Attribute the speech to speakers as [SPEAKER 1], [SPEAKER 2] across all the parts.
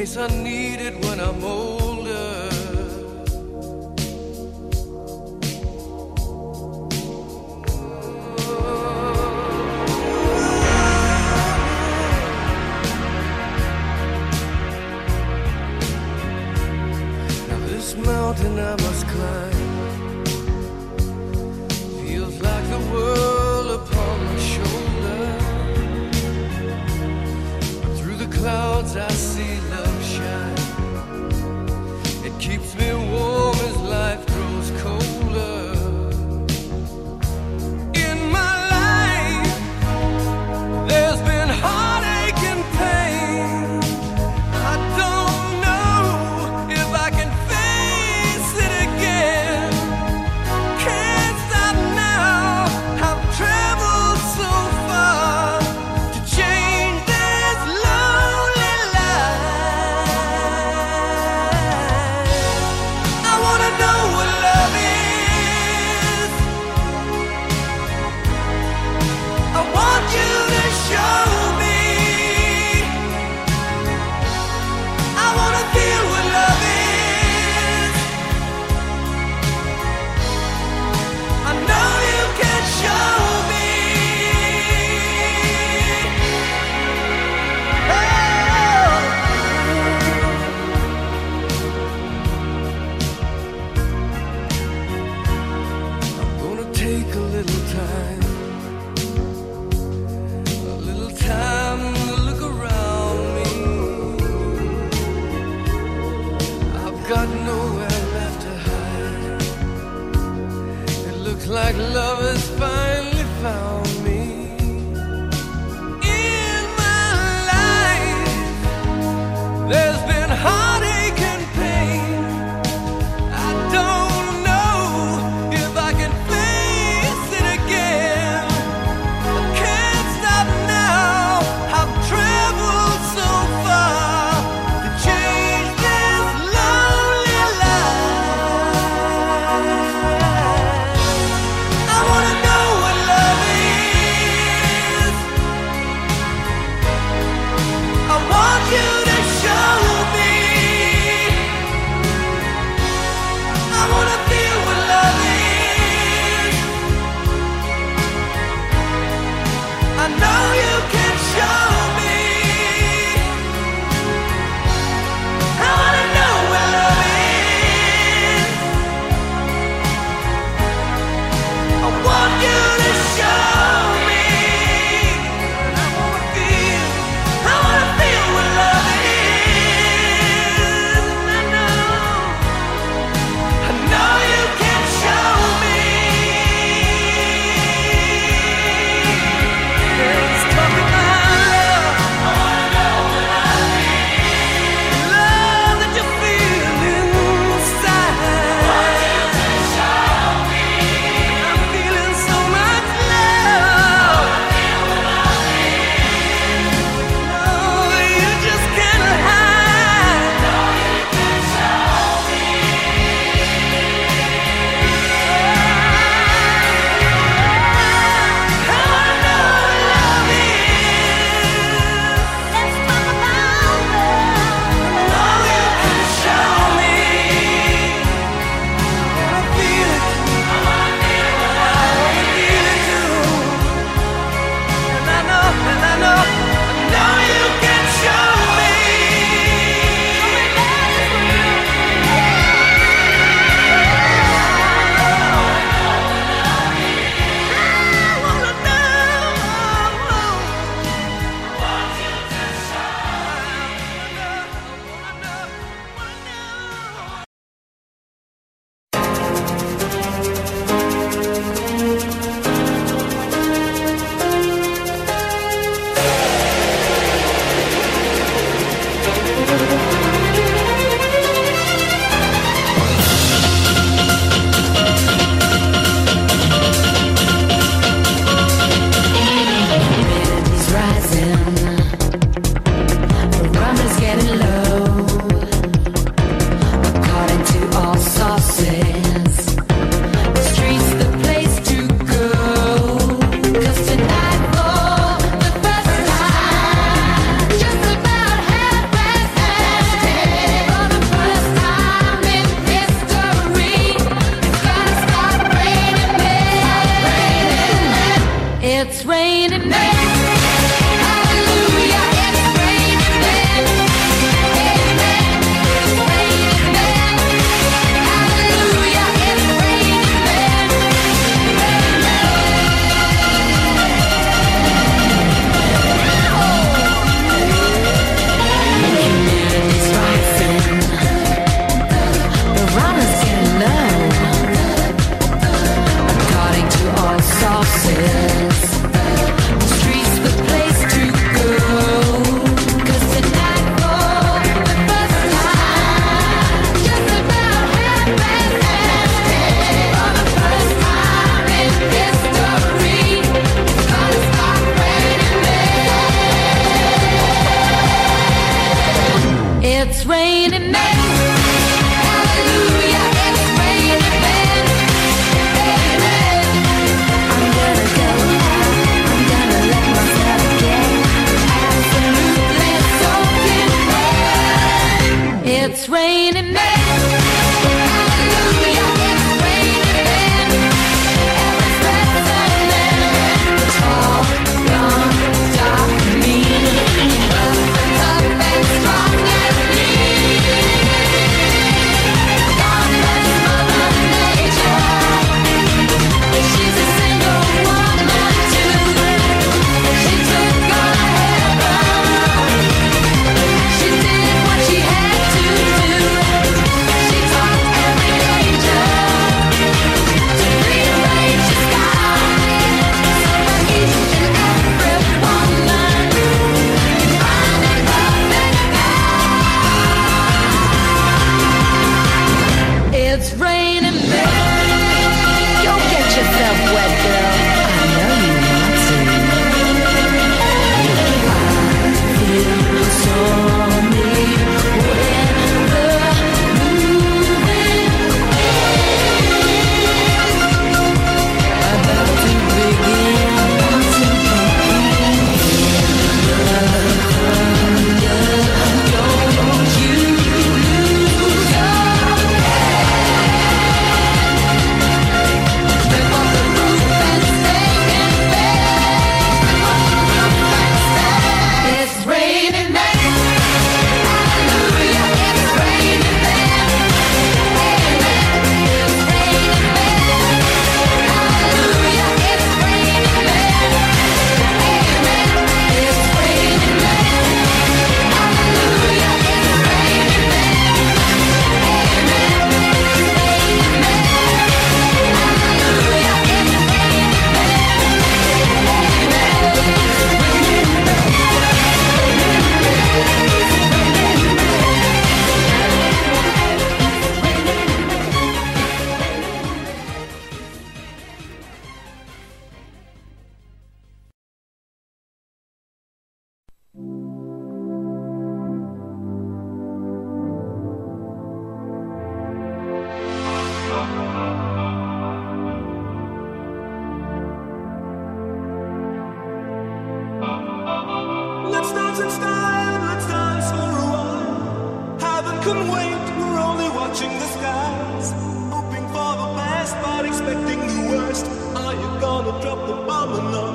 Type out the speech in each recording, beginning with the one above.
[SPEAKER 1] case I need it when I'm old. like love is
[SPEAKER 2] fine. Drop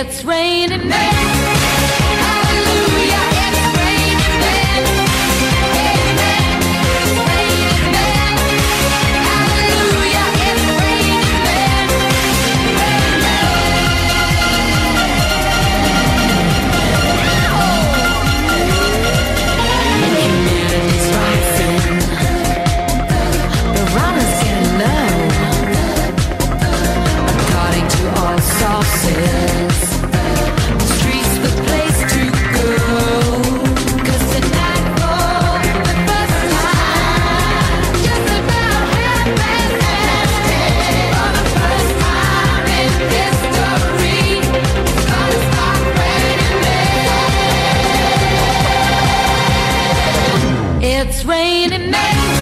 [SPEAKER 2] It's raining men.